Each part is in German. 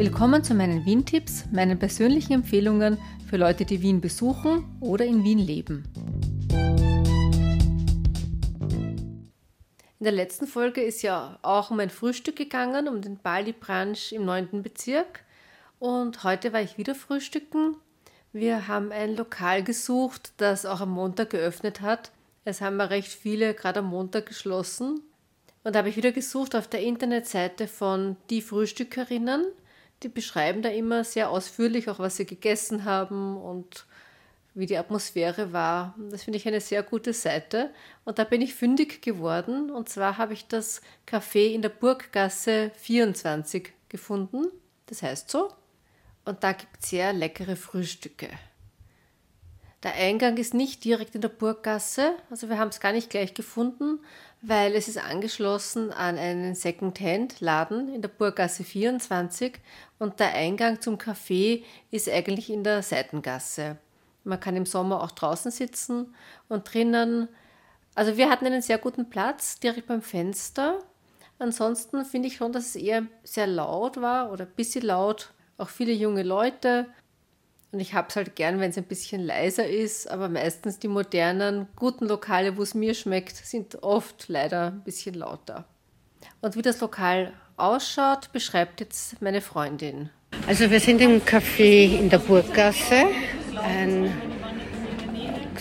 Willkommen zu meinen Wien-Tipps, meinen persönlichen Empfehlungen für Leute, die Wien besuchen oder in Wien leben. In der letzten Folge ist ja auch um ein Frühstück gegangen, um den Bali Branch im 9. Bezirk. Und heute war ich wieder frühstücken. Wir haben ein Lokal gesucht, das auch am Montag geöffnet hat. Es haben ja recht viele gerade am Montag geschlossen. Und da habe ich wieder gesucht auf der Internetseite von Die Frühstückerinnen. Die beschreiben da immer sehr ausführlich auch, was sie gegessen haben und wie die Atmosphäre war. Das finde ich eine sehr gute Seite. Und da bin ich fündig geworden. Und zwar habe ich das Café in der Burggasse 24 gefunden. Das heißt so. Und da gibt es sehr leckere Frühstücke. Der Eingang ist nicht direkt in der Burggasse, also wir haben es gar nicht gleich gefunden, weil es ist angeschlossen an einen Second-Hand-Laden in der Burggasse 24 und der Eingang zum Café ist eigentlich in der Seitengasse. Man kann im Sommer auch draußen sitzen und drinnen, also wir hatten einen sehr guten Platz direkt beim Fenster. Ansonsten finde ich schon, dass es eher sehr laut war oder ein bisschen laut, auch viele junge Leute und ich habe es halt gern, wenn es ein bisschen leiser ist, aber meistens die modernen, guten Lokale, wo es mir schmeckt, sind oft leider ein bisschen lauter. Und wie das Lokal ausschaut, beschreibt jetzt meine Freundin. Also wir sind im Café in der Burggasse, ein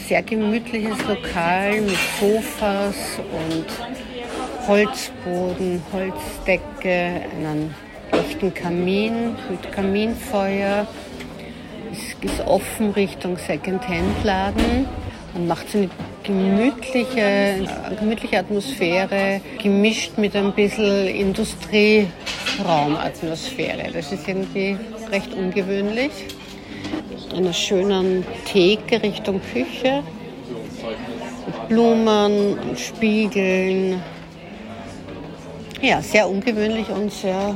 sehr gemütliches Lokal mit Sofas und Holzboden, Holzdecke, einen echten Kamin mit Kaminfeuer ist offen Richtung Second-Hand-Laden und macht so eine gemütliche, gemütliche Atmosphäre, gemischt mit ein bisschen Industrieraumatmosphäre. Das ist irgendwie recht ungewöhnlich. Einer schönen Theke Richtung Küche, Blumen und Spiegeln. Ja, sehr ungewöhnlich und sehr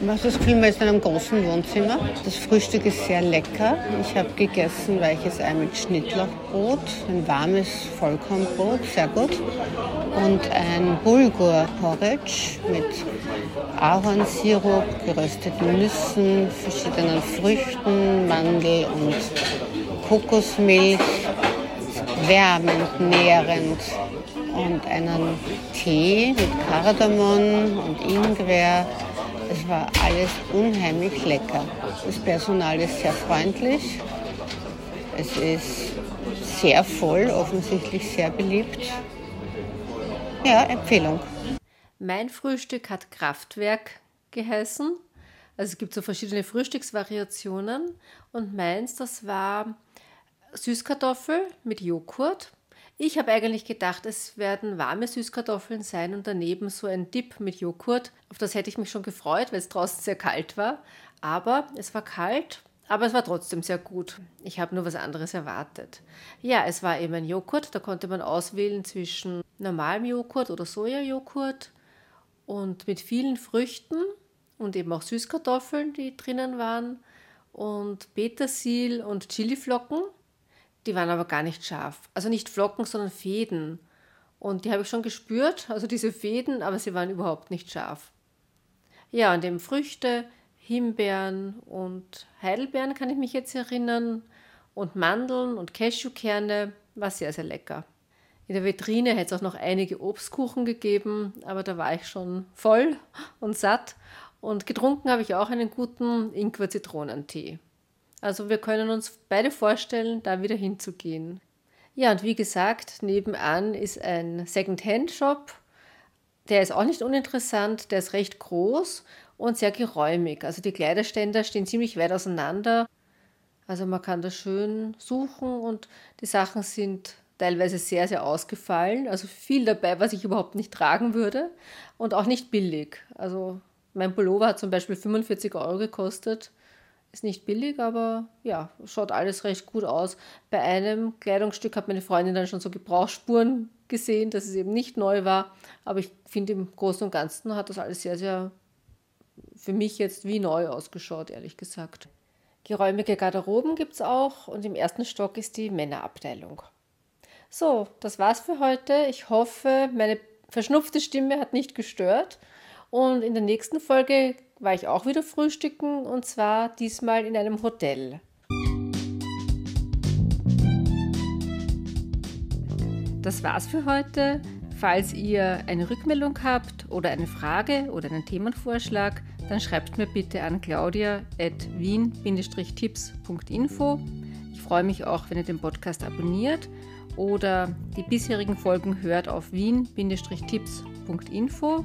habe das man ist in einem großen Wohnzimmer. Das Frühstück ist sehr lecker. Ich habe gegessen weiches Ei mit Schnittlauchbrot, ein warmes Vollkornbrot, sehr gut. Und ein Bulgur-Porridge mit Ahornsirup, gerösteten Nüssen, verschiedenen Früchten, Mandel und Kokosmilch. Wärmend, nährend und einen Tee mit Kardamom und Ingwer es war alles unheimlich lecker. Das Personal ist sehr freundlich. Es ist sehr voll, offensichtlich sehr beliebt. Ja, Empfehlung. Mein Frühstück hat Kraftwerk geheißen. Also es gibt so verschiedene Frühstücksvariationen und meins, das war Süßkartoffel mit Joghurt ich habe eigentlich gedacht, es werden warme Süßkartoffeln sein und daneben so ein Dip mit Joghurt. Auf das hätte ich mich schon gefreut, weil es draußen sehr kalt war. Aber es war kalt, aber es war trotzdem sehr gut. Ich habe nur was anderes erwartet. Ja, es war eben ein Joghurt, da konnte man auswählen zwischen normalem Joghurt oder Sojajoghurt und mit vielen Früchten und eben auch Süßkartoffeln, die drinnen waren und Petersil und Chiliflocken. Die waren aber gar nicht scharf. Also nicht Flocken, sondern Fäden. Und die habe ich schon gespürt, also diese Fäden, aber sie waren überhaupt nicht scharf. Ja, und eben Früchte, Himbeeren und Heidelbeeren kann ich mich jetzt erinnern. Und Mandeln und Cashewkerne war sehr, sehr lecker. In der Vitrine hätte es auch noch einige Obstkuchen gegeben, aber da war ich schon voll und satt. Und getrunken habe ich auch einen guten Ingwer-Zitronentee. Also wir können uns beide vorstellen, da wieder hinzugehen. Ja, und wie gesagt, nebenan ist ein Second-Hand-Shop. Der ist auch nicht uninteressant, der ist recht groß und sehr geräumig. Also die Kleiderständer stehen ziemlich weit auseinander. Also man kann da schön suchen und die Sachen sind teilweise sehr, sehr ausgefallen. Also viel dabei, was ich überhaupt nicht tragen würde und auch nicht billig. Also mein Pullover hat zum Beispiel 45 Euro gekostet. Ist nicht billig, aber ja, schaut alles recht gut aus. Bei einem Kleidungsstück hat meine Freundin dann schon so Gebrauchsspuren gesehen, dass es eben nicht neu war. Aber ich finde im Großen und Ganzen hat das alles sehr, sehr für mich jetzt wie neu ausgeschaut, ehrlich gesagt. Geräumige Garderoben gibt es auch und im ersten Stock ist die Männerabteilung. So, das war's für heute. Ich hoffe, meine verschnupfte Stimme hat nicht gestört. Und in der nächsten Folge war ich auch wieder frühstücken und zwar diesmal in einem Hotel. Das war's für heute. Falls ihr eine Rückmeldung habt oder eine Frage oder einen Themenvorschlag, dann schreibt mir bitte an claudia.wien-tipps.info. Ich freue mich auch, wenn ihr den Podcast abonniert oder die bisherigen Folgen hört auf wien-tipps.info.